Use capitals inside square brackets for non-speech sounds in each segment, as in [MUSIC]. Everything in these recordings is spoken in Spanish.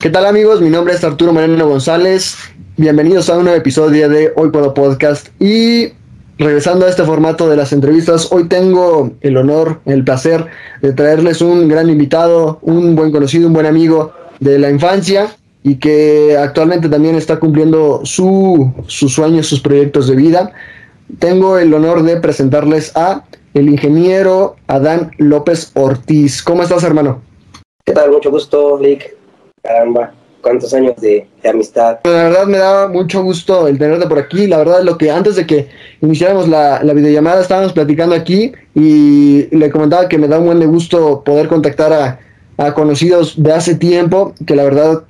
¿Qué tal amigos? Mi nombre es Arturo Moreno González. Bienvenidos a un nuevo episodio de Hoy Puedo Podcast. Y regresando a este formato de las entrevistas, hoy tengo el honor, el placer de traerles un gran invitado, un buen conocido, un buen amigo de la infancia y que actualmente también está cumpliendo su, sus sueños, sus proyectos de vida. Tengo el honor de presentarles a el ingeniero Adán López Ortiz. ¿Cómo estás, hermano? ¿Qué tal? Mucho gusto, Lick. Caramba, cuántos años de, amistad. La verdad me da mucho gusto el tenerte por aquí. La verdad, lo que antes de que iniciáramos la, la videollamada estábamos platicando aquí y le comentaba que me da un buen gusto poder contactar a, a conocidos de hace tiempo, que la verdad,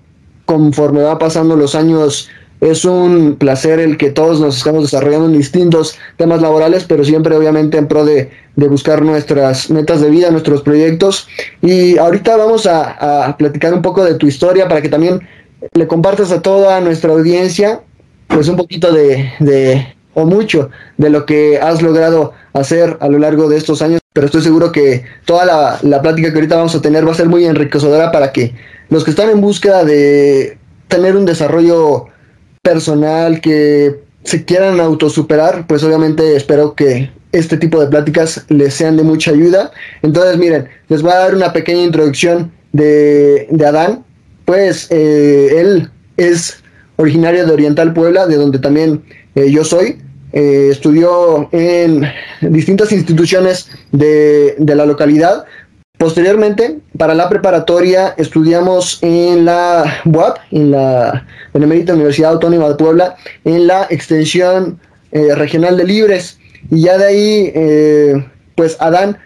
conforme va pasando los años, es un placer el que todos nos estamos desarrollando en distintos temas laborales, pero siempre obviamente en pro de, buscar nuestras metas de vida, nuestros proyectos. Y ahorita vamos a, platicar un poco de tu historia para que también le compartas a toda nuestra audiencia pues un poquito de, de o mucho de lo que has logrado hacer a lo largo de estos años, pero estoy seguro que toda la, la plática que ahorita vamos a tener va a ser muy enriquecedora para que los que están en búsqueda de tener un desarrollo personal, que se quieran autosuperar, pues obviamente espero que este tipo de pláticas les sean de mucha ayuda. Entonces, miren, les voy a dar una pequeña introducción de, de Adán. Pues eh, él es originario de Oriental Puebla, de donde también eh, yo soy. Eh, estudió en distintas instituciones de, de la localidad, Posteriormente, para la preparatoria, estudiamos en la UAP, en la Benemérita Universidad Autónoma de Puebla, en la extensión eh, regional de Libres. Y ya de ahí, eh, pues Adán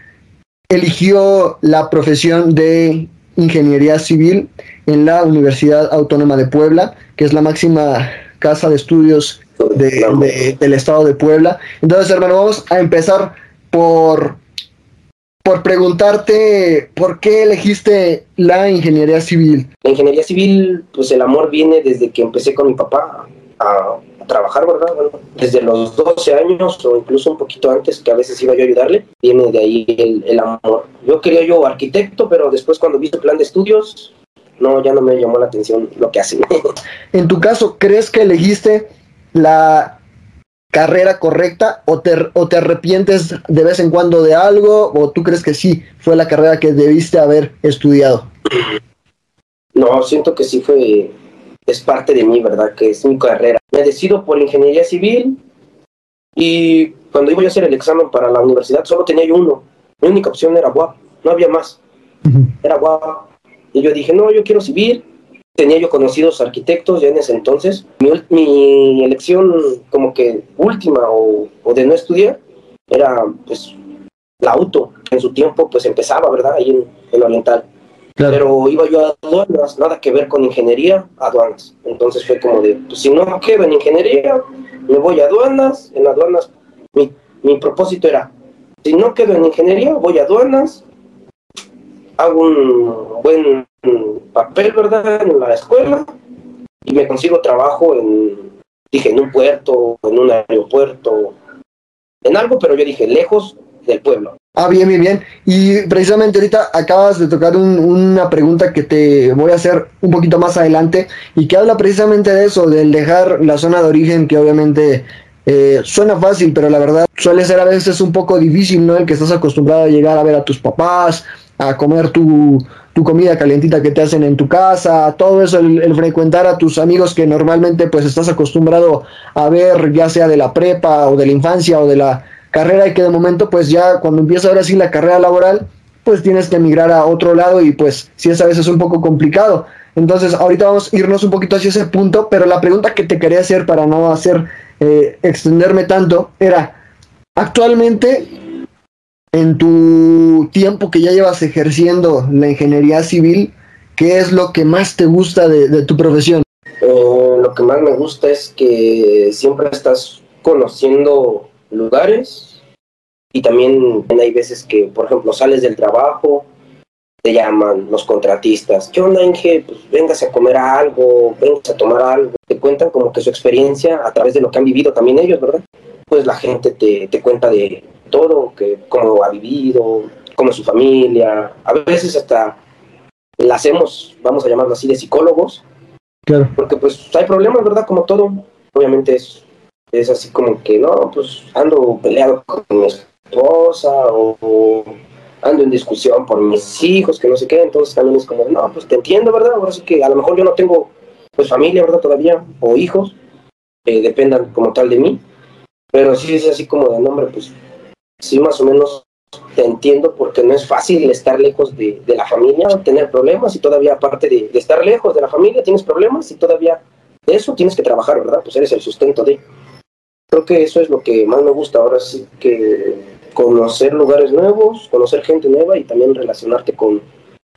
eligió la profesión de ingeniería civil en la Universidad Autónoma de Puebla, que es la máxima casa de estudios del estado de Puebla. Entonces, hermano, vamos a empezar por por preguntarte por qué elegiste la ingeniería civil. La ingeniería civil, pues el amor viene desde que empecé con mi papá a, trabajar, ¿verdad? Bueno, desde los 12 años o incluso un poquito antes, que a veces iba yo a ayudarle, viene de ahí el, el amor. Yo quería yo arquitecto, pero después cuando vi su plan de estudios, no, ya no me llamó la atención lo que hace. [LAUGHS] en tu caso, ¿crees que elegiste la carrera correcta o te, o te arrepientes de vez en cuando de algo o tú crees que sí fue la carrera que debiste haber estudiado? No, siento que sí fue, es parte de mí, ¿verdad? Que es mi carrera. Me decido por ingeniería civil y cuando iba a hacer el examen para la universidad solo tenía yo uno. Mi única opción era WAP, no había más. Era WAP. Y yo dije, no, yo quiero civil tenía yo conocidos arquitectos ya en ese entonces. Mi, elección como que última o, de no estudiar era pues la auto, en su tiempo pues empezaba, ¿verdad? Ahí en, el Oriental. Pero iba yo a aduanas, nada que ver con ingeniería, aduanas. Entonces fue como de, pues si no quedo en ingeniería, me voy a aduanas. En aduanas, mi, mi propósito era, si no quedo en ingeniería, voy a aduanas, hago un buen papel, ¿verdad? En la escuela y me consigo trabajo en, dije, en un puerto, en un aeropuerto, en algo, pero yo dije, lejos del pueblo. Ah, bien, bien, bien. Y precisamente ahorita acabas de tocar una pregunta que te voy a hacer un poquito más adelante y que habla precisamente de eso, del dejar la zona de origen, que obviamente eh, suena fácil, pero la verdad suele ser a veces un poco difícil, ¿no? El que estás acostumbrado a llegar a ver a tus papás, a comer tu, tu comida calientita que te hacen en tu casa, todo eso, el, frecuentar a tus amigos que normalmente pues estás acostumbrado a ver, ya sea de la prepa o de la infancia o de la carrera y que de momento pues ya cuando empieza ahora sí la carrera laboral, pues tienes que emigrar a otro lado y pues sí es a veces un poco complicado. Entonces ahorita vamos a irnos un poquito hacia ese punto, pero la pregunta que te quería hacer para no hacer eh, extenderme tanto era, actualmente en tu tiempo que ya llevas ejerciendo la ingeniería civil, ¿qué es lo que más te gusta de, tu profesión? Eh, lo que más me gusta es que siempre estás conociendo lugares y también hay veces que, por ejemplo, sales del trabajo, te llaman los contratistas, ¿qué onda Inge? Pues véngase a comer algo, véngase a tomar algo. Te cuentan como que su experiencia a través de lo que han vivido también ellos, ¿verdad? Pues la gente te, te cuenta de todo, que cómo ha vivido, cómo es su familia, a veces hasta la hacemos, vamos a llamarlo así, de psicólogos. Claro. Porque pues hay problemas, ¿verdad? Como todo. Obviamente es, es así como que, no, pues ando peleado con mi esposa o, ando en discusión por mis hijos, que no sé qué. Entonces también es como, no, pues te entiendo, ¿verdad? Ahora sí que a lo mejor yo no tengo pues familia, ¿verdad? Todavía, o hijos, que dependan como tal de mí. Pero sí es así como de nombre, pues sí más o menos te entiendo porque no es fácil estar lejos de, la familia, tener problemas y todavía aparte de, estar lejos de la familia tienes problemas y todavía de eso tienes que trabajar, ¿verdad? Pues eres el sustento de... Creo que eso es lo que más me gusta ahora sí que conocer lugares nuevos, conocer gente nueva y también relacionarte con,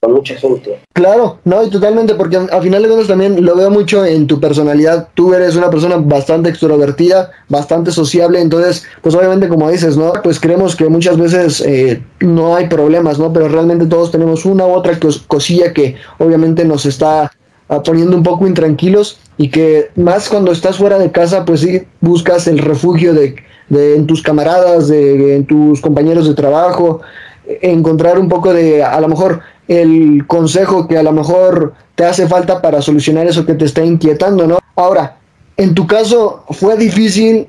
mucha gente. Claro, no, y totalmente, porque al final de cuentas también lo veo mucho en tu personalidad. Tú eres una persona bastante extrovertida, bastante sociable, entonces, pues obviamente como dices, ¿no? Pues creemos que muchas veces eh, no hay problemas, ¿no? Pero realmente todos tenemos una u otra cosilla que obviamente nos está ah, poniendo un poco intranquilos y que más cuando estás fuera de casa, pues sí buscas el refugio de, de en tus camaradas, de en tus compañeros de trabajo, encontrar un poco de, a lo mejor, el consejo que a lo mejor te hace falta para solucionar eso que te está inquietando, ¿no? Ahora, en tu caso, ¿fue difícil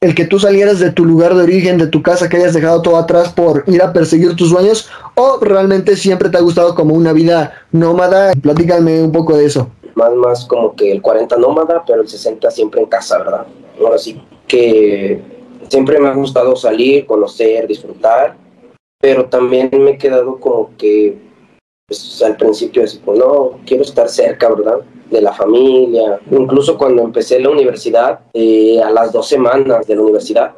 el que tú salieras de tu lugar de origen, de tu casa, que hayas dejado todo atrás por ir a perseguir tus sueños? ¿O realmente siempre te ha gustado como una vida nómada? Platícame un poco de eso. Más, más como que el 40 nómada, pero el 60 siempre en casa, ¿verdad? Ahora sí que siempre me ha gustado salir, conocer, disfrutar pero también me he quedado como que pues, al principio así como, no, quiero estar cerca, ¿verdad? De la familia. Incluso cuando empecé la universidad, eh, a las dos semanas de la universidad,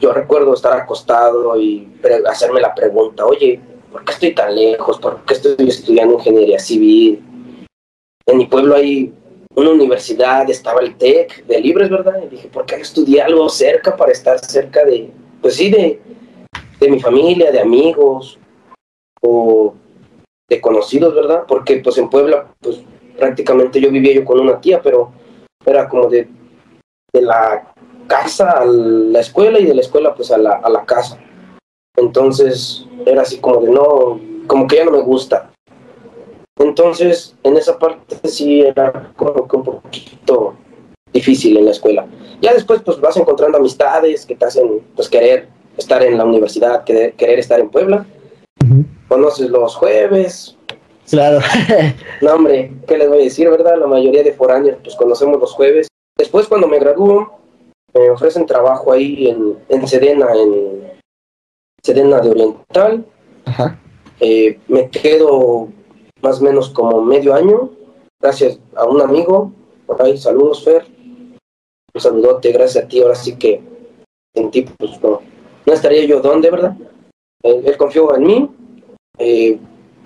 yo recuerdo estar acostado y hacerme la pregunta, oye, ¿por qué estoy tan lejos? ¿Por qué estoy estudiando ingeniería civil? En mi pueblo hay una universidad, estaba el TEC de Libres, ¿verdad? Y dije, ¿por qué estudié algo cerca para estar cerca de, pues sí, de, de mi familia, de amigos o de conocidos, ¿verdad? Porque pues en Puebla, pues prácticamente yo vivía yo con una tía, pero era como de, de la casa a la escuela y de la escuela pues a la, a la casa. Entonces era así como de no, como que ya no me gusta. Entonces en esa parte sí era como que un poquito difícil en la escuela. Ya después pues vas encontrando amistades que te hacen pues querer estar en la universidad, querer, querer estar en Puebla. Conoces los jueves. Claro. [LAUGHS] no, hombre, ¿qué les voy a decir, verdad? La mayoría de foráneos, pues conocemos los jueves. Después, cuando me gradúo, me ofrecen trabajo ahí en, en Sedena, en Sedena de Oriental. Eh, me quedo más o menos como medio año, gracias a un amigo. Por ahí, saludos, Fer. Un saludote, gracias a ti. Ahora sí que en ti, pues no, no estaría yo donde, ¿verdad? Él, confió en mí, eh,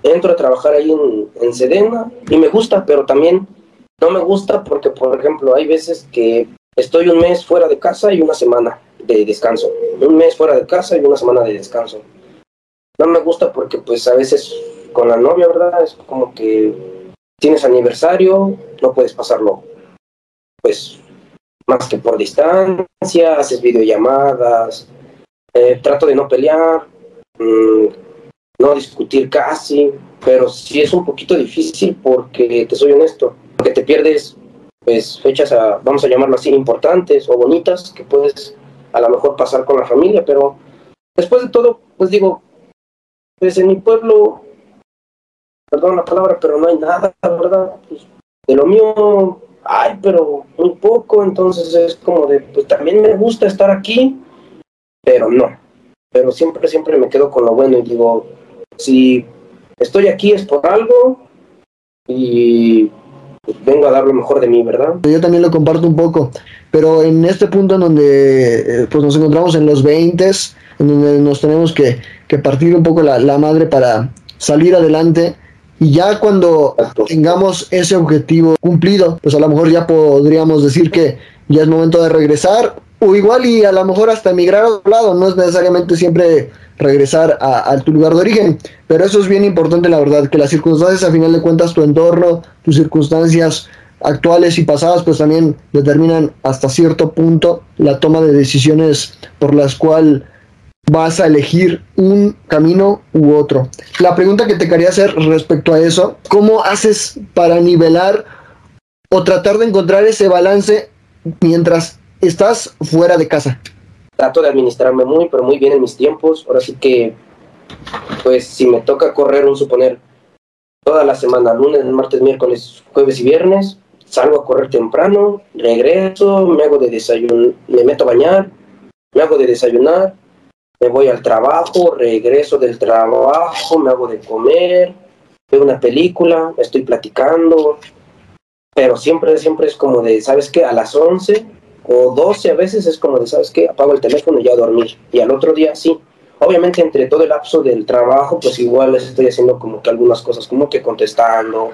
entro a trabajar ahí en, en, Sedena y me gusta, pero también no me gusta porque, por ejemplo, hay veces que estoy un mes fuera de casa y una semana de descanso. Un mes fuera de casa y una semana de descanso. No me gusta porque, pues, a veces con la novia, ¿verdad? Es como que tienes aniversario, no puedes pasarlo, pues, más que por distancia, haces videollamadas, eh, trato de no pelear, mm, no discutir casi, pero sí es un poquito difícil porque, te soy honesto, porque te pierdes pues fechas, a, vamos a llamarlo así, importantes o bonitas que puedes a lo mejor pasar con la familia, pero después de todo, pues digo, pues en mi pueblo, perdón la palabra, pero no hay nada, ¿verdad? Pues de lo mío hay, pero muy poco, entonces es como de, pues también me gusta estar aquí, pero no. Pero siempre, siempre me quedo con lo bueno y digo, si estoy aquí es por algo y pues, vengo a dar lo mejor de mí, ¿verdad? Yo también lo comparto un poco, pero en este punto en donde eh, pues nos encontramos en los 20, en donde nos tenemos que, que partir un poco la, la, madre para salir adelante, y ya cuando tengamos ese objetivo cumplido, pues a lo mejor ya podríamos decir que ya es momento de regresar o igual y a lo mejor hasta emigrar a otro lado, no es necesariamente siempre regresar a, tu lugar de origen, pero eso es bien importante la verdad, que las circunstancias a final de cuentas, tu entorno, tus circunstancias actuales y pasadas, pues también determinan hasta cierto punto la toma de decisiones por las cuales vas a elegir un camino u otro. La pregunta que te quería hacer respecto a eso, ¿cómo haces para nivelar o tratar de encontrar ese balance mientras estás fuera de casa? Trato de administrarme muy, pero muy bien en mis tiempos. Ahora sí que, pues si me toca correr, un suponer, toda la semana, lunes, martes, miércoles, jueves y viernes, salgo a correr temprano, regreso, me hago de desayuno, me meto a bañar, me hago de desayunar, me voy al trabajo, regreso del trabajo, me hago de comer, veo una película, estoy platicando, pero siempre, siempre es como de, ¿sabes qué? A las 11 o 12 a veces es como de, ¿sabes qué? Apago el teléfono y ya a dormir. Y al otro día sí. Obviamente entre todo el lapso del trabajo, pues igual estoy haciendo como que algunas cosas, como que contestando,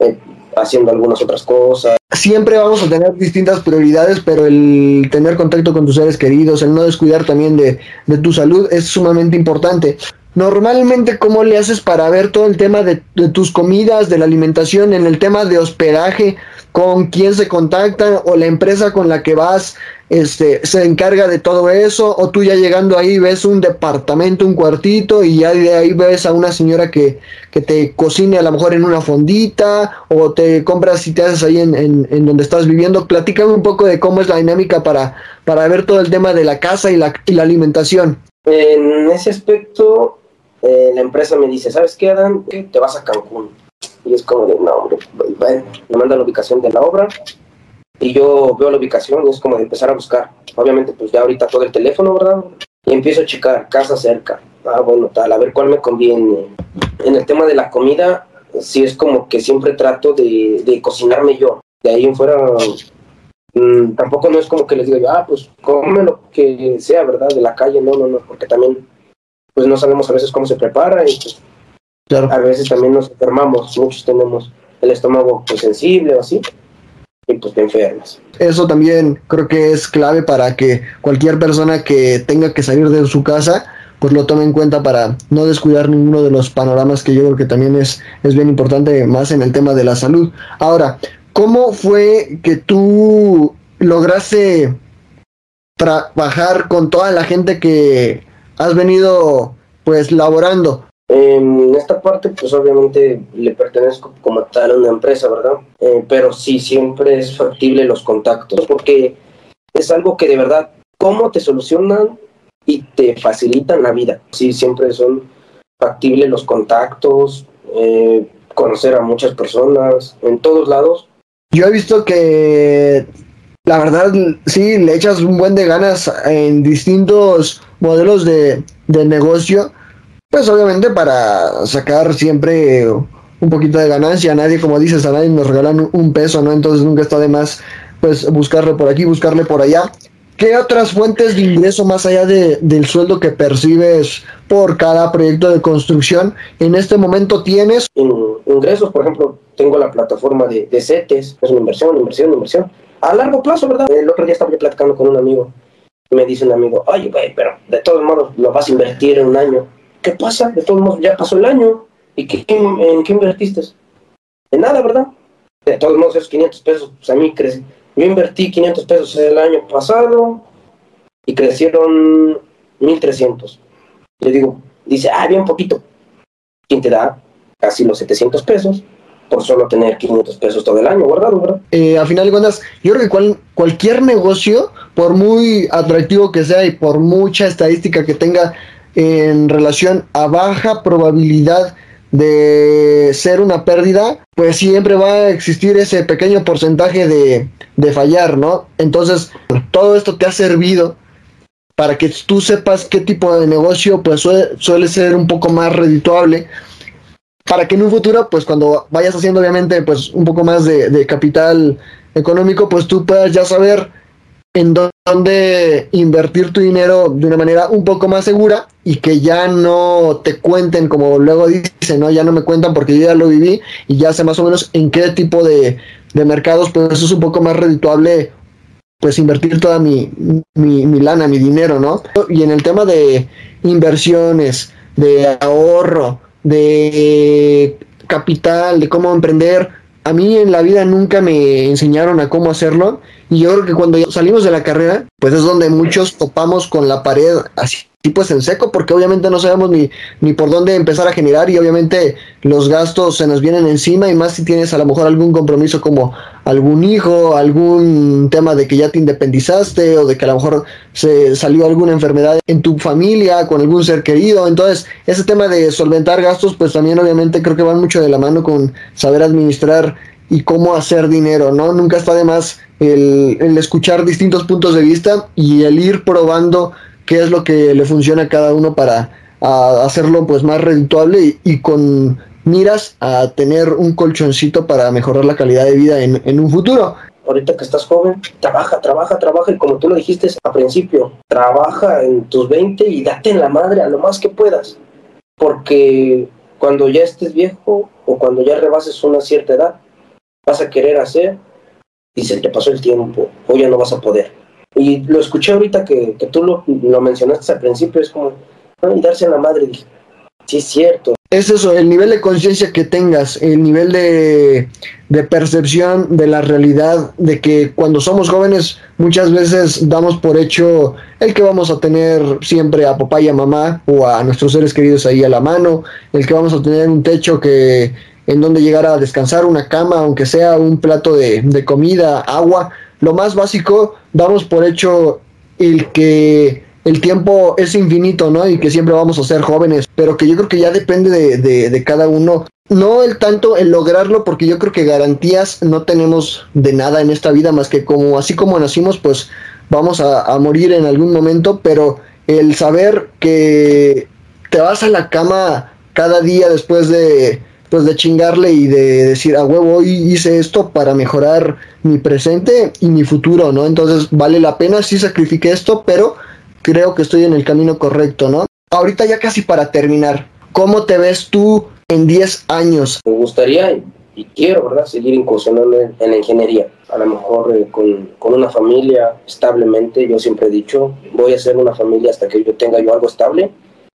eh, haciendo algunas otras cosas. Siempre vamos a tener distintas prioridades, pero el tener contacto con tus seres queridos, el no descuidar también de, de tu salud es sumamente importante. Normalmente, ¿cómo le haces para ver todo el tema de, tus comidas, de la alimentación, en el tema de hospedaje, con quién se contacta o la empresa con la que vas este, se encarga de todo eso? O tú ya llegando ahí ves un departamento, un cuartito y ya de ahí ves a una señora que, que te cocine a lo mejor en una fondita o te compras y te haces ahí en, en, en donde estás viviendo. Platícame un poco de cómo es la dinámica para, para ver todo el tema de la casa y la, y la alimentación. En ese aspecto, eh, la empresa me dice, ¿sabes qué, Adán? Te vas a Cancún. Y es como de, no, hombre, bueno, me manda la ubicación de la obra y yo veo la ubicación y es como de empezar a buscar. Obviamente, pues ya ahorita todo el teléfono, ¿verdad? Y empiezo a checar casa cerca. Ah, bueno, tal, a ver cuál me conviene. En el tema de la comida, sí es como que siempre trato de, de cocinarme yo. De ahí en fuera, mmm, tampoco no es como que les diga, ah, pues come lo que sea, ¿verdad? De la calle, no, no, no, porque también pues no sabemos a veces cómo se prepara y pues, claro. a veces también nos enfermamos, muchos tenemos el estómago pues, sensible o así y pues te enfermas. Eso también creo que es clave para que cualquier persona que tenga que salir de su casa pues lo tome en cuenta para no descuidar ninguno de los panoramas que yo creo que también es, es bien importante más en el tema de la salud. Ahora, ¿cómo fue que tú lograste trabajar con toda la gente que has venido pues laborando? En esta parte, pues obviamente le pertenezco como tal a una empresa, ¿verdad? Eh, pero sí, siempre es factible los contactos, porque es algo que de verdad, cómo te solucionan y te facilitan la vida. Sí, siempre son factibles los contactos, eh, conocer a muchas personas en todos lados. Yo he visto que la verdad sí le echas un buen de ganas en distintos modelos de, de negocio, pues obviamente para sacar siempre un poquito de ganancia. Nadie, como dices, a nadie nos regalan un peso, ¿no? Entonces nunca está de más pues buscarle por aquí, buscarle por allá. ¿Qué otras fuentes de ingreso más allá de, del sueldo que percibes por cada proyecto de construcción en este momento tienes? Ingresos, por ejemplo, tengo la plataforma de, de CETES, es una inversión, inversión, inversión. A largo plazo, ¿verdad? El otro día estaba yo platicando con un amigo me dice un amigo, oye, güey, pero de todos modos lo vas a invertir en un año. ¿Qué pasa? De todos modos ya pasó el año. ¿Y qué, en, qué invertiste? En nada, ¿verdad? De todos modos esos 500 pesos, pues a mí crecen. Yo invertí 500 pesos el año pasado y crecieron 1300. Le digo, dice, ah, bien poquito. ¿Quién te da casi los 700 pesos? Por solo tener 500 pesos todo el año guardado, ¿verdad? Eh, a final de cuentas, yo creo que cual, cualquier negocio, por muy atractivo que sea y por mucha estadística que tenga en relación a baja probabilidad de ser una pérdida, pues siempre va a existir ese pequeño porcentaje de, de fallar, ¿no? Entonces, todo esto te ha servido para que tú sepas qué tipo de negocio pues suele, suele ser un poco más redituable para que en un futuro, pues cuando vayas haciendo obviamente pues un poco más de, capital económico, pues tú puedas ya saber en dónde invertir tu dinero de una manera un poco más segura y que ya no te cuenten como luego dicen, ¿no? Ya no me cuentan porque yo ya lo viví y ya sé más o menos en qué tipo de, mercados, pues es un poco más redituable pues invertir toda mi, mi, mi lana, mi dinero, ¿no? Y en el tema de inversiones, de ahorro, de capital, de cómo emprender. A mí en la vida nunca me enseñaron a cómo hacerlo y yo creo que cuando salimos de la carrera, pues es donde muchos topamos con la pared así pues en seco, porque obviamente no sabemos ni, ni por dónde empezar a generar y obviamente los gastos se nos vienen encima y más si tienes a lo mejor algún compromiso como algún hijo, algún tema de que ya te independizaste o de que a lo mejor se salió alguna enfermedad en tu familia con algún ser querido. Entonces, ese tema de solventar gastos, pues también obviamente creo que van mucho de la mano con saber administrar y cómo hacer dinero, ¿no? Nunca está de más el, el escuchar distintos puntos de vista y el ir probando qué es lo que le funciona a cada uno para hacerlo pues más redituable y, con miras a tener un colchoncito para mejorar la calidad de vida en, un futuro. Ahorita que estás joven, trabaja, trabaja, trabaja y como tú lo dijiste al principio, trabaja en tus 20 y date en la madre a lo más que puedas. Porque cuando ya estés viejo o cuando ya rebases una cierta edad, vas a querer hacer y se te pasó el tiempo o ya no vas a poder. Y lo escuché ahorita que, que tú lo, lo, mencionaste al principio, es como, y darse a la madre, sí es cierto. Es eso, el nivel de conciencia que tengas, el nivel de, de, percepción de la realidad, de que cuando somos jóvenes muchas veces damos por hecho el que vamos a tener siempre a papá y a mamá o a nuestros seres queridos ahí a la mano, el que vamos a tener un techo que en donde llegar a descansar, una cama, aunque sea un plato de, de comida, agua, lo más básico, damos por hecho el que el tiempo es infinito, ¿no? Y que siempre vamos a ser jóvenes, pero que yo creo que ya depende de, de, cada uno. No el tanto el lograrlo, porque yo creo que garantías no tenemos de nada en esta vida, más que como así como nacimos, pues vamos a morir en algún momento, pero el saber que te vas a la cama cada día después de, pues de chingarle y de decir, a huevo, hoy hice esto para mejorar mi presente y mi futuro, ¿no? Entonces vale la pena, sí sacrifique esto, pero creo que estoy en el camino correcto, ¿no? Ahorita ya casi para terminar, ¿cómo te ves tú en 10 años? Me gustaría y quiero, ¿verdad?, seguir incursionando en, la ingeniería. A lo mejor eh, con, con, una familia establemente, yo siempre he dicho, voy a hacer una familia hasta que yo tenga yo algo estable.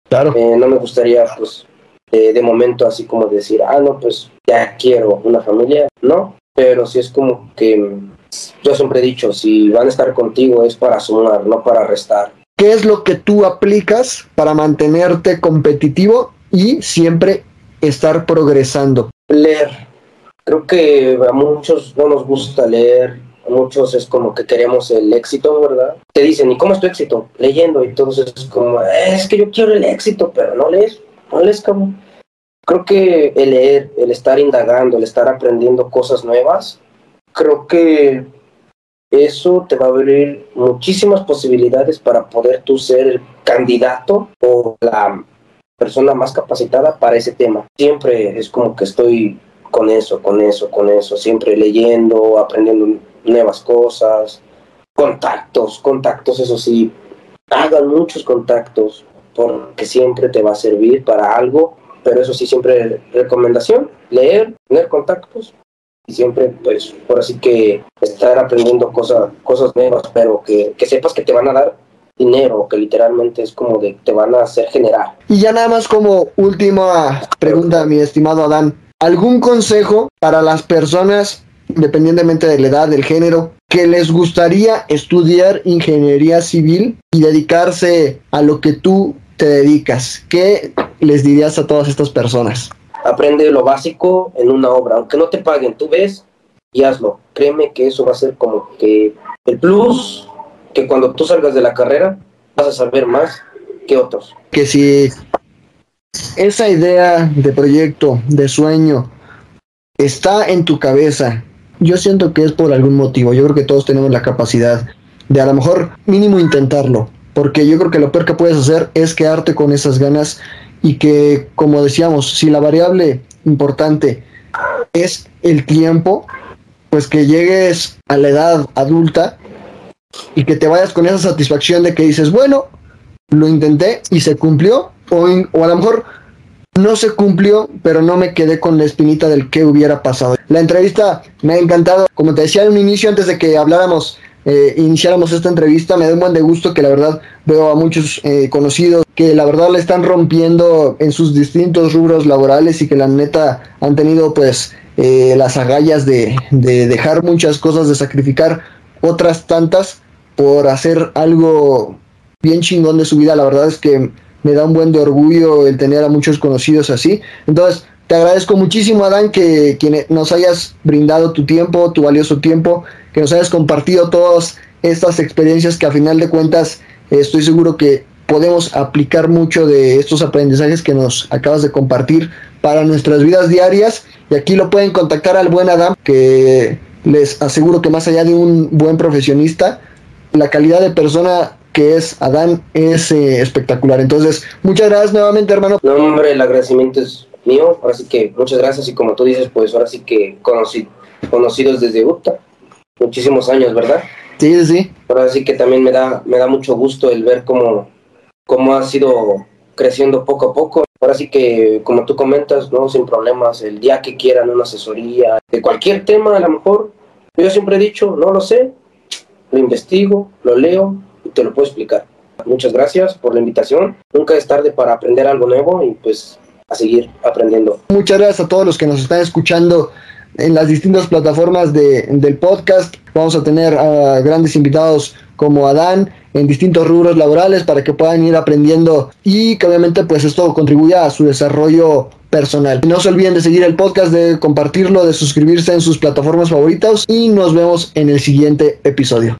Claro. Eh, no me gustaría, pues, de momento así como decir, ah, no, pues ya quiero una familia, no, pero si es como que yo siempre he dicho, si van a estar contigo es para sumar, no para restar. ¿Qué es lo que tú aplicas para mantenerte competitivo y siempre estar progresando? Leer. Creo que a muchos no nos gusta leer, a muchos es como que queremos el éxito, ¿verdad? Te dicen, ¿y cómo es tu éxito? Leyendo, y entonces es como, es que yo quiero el éxito, pero no lees, creo que el leer, el estar indagando, el estar aprendiendo cosas nuevas, creo que eso te va a abrir muchísimas posibilidades para poder tú ser el candidato o la persona más capacitada para ese tema. Siempre es como que estoy con eso, con eso, con eso, siempre leyendo, aprendiendo nuevas cosas, contactos, contactos, eso sí, hagan muchos contactos porque siempre te va a servir para algo pero eso sí, siempre recomendación, leer, tener contactos y siempre, pues, por así que estar aprendiendo cosas, cosas nuevas, pero que, que sepas que te van a dar dinero, que literalmente es como de te van a hacer generar. Y ya nada más como última pregunta, mi estimado Adán, ¿algún consejo para las personas, independientemente de la edad, del género, que les gustaría estudiar ingeniería civil y dedicarse a lo que tú te dedicas? ¿Qué les dirías a todas estas personas? Aprende lo básico en una obra, aunque no te paguen, tú ves y hazlo. Créeme que eso va a ser como que el plus, que cuando tú salgas de la carrera vas a saber más que otros. Que si esa idea de proyecto, de sueño, está en tu cabeza, yo siento que es por algún motivo. Yo creo que todos tenemos la capacidad de a lo mejor mínimo intentarlo. Porque yo creo que lo peor que puedes hacer es quedarte con esas ganas y que, como decíamos, si la variable importante es el tiempo, pues que llegues a la edad adulta y que te vayas con esa satisfacción de que dices, bueno, lo intenté y se cumplió, o, o a lo mejor no se cumplió, pero no me quedé con la espinita del que hubiera pasado. La entrevista me ha encantado, como te decía en un inicio, antes de que habláramos eh, iniciáramos esta entrevista. Me da un buen de gusto que la verdad veo a muchos eh, conocidos que la verdad le están rompiendo en sus distintos rubros laborales y que la neta han tenido pues eh, las agallas de, de dejar muchas cosas, de sacrificar otras tantas por hacer algo bien chingón de su vida. La verdad es que me da un buen de orgullo el tener a muchos conocidos así. Entonces, te agradezco muchísimo, Adán, que, que nos hayas brindado tu tiempo, tu valioso tiempo, que nos hayas compartido todas estas experiencias que a final de cuentas estoy seguro que podemos aplicar mucho de estos aprendizajes que nos acabas de compartir para nuestras vidas diarias. Y aquí lo pueden contactar al buen Adam, que les aseguro que más allá de un buen profesionista, la calidad de persona que es Adán es eh, espectacular. Entonces, muchas gracias nuevamente, hermano. No, hombre, el agradecimiento es mío. Ahora sí que muchas gracias. Y como tú dices, pues ahora sí que conocidos desde Utah, muchísimos años, ¿verdad? Sí, sí. Ahora sí que también me da, me da mucho gusto el ver cómo, cómo ha sido creciendo poco a poco. Ahora sí que, como tú comentas, ¿no? Sin problemas, el día que quieran una asesoría de cualquier tema, a lo mejor, yo siempre he dicho, no lo sé, lo investigo, lo leo y te lo puedo explicar. Muchas gracias por la invitación. Nunca es tarde para aprender algo nuevo y pues a seguir aprendiendo. Muchas gracias a todos los que nos están escuchando en las distintas plataformas de, del podcast. Vamos a tener a grandes invitados como Adán en distintos rubros laborales para que puedan ir aprendiendo y que obviamente pues esto contribuya a su desarrollo personal. No se olviden de seguir el podcast, de compartirlo, de suscribirse en sus plataformas favoritas y nos vemos en el siguiente episodio.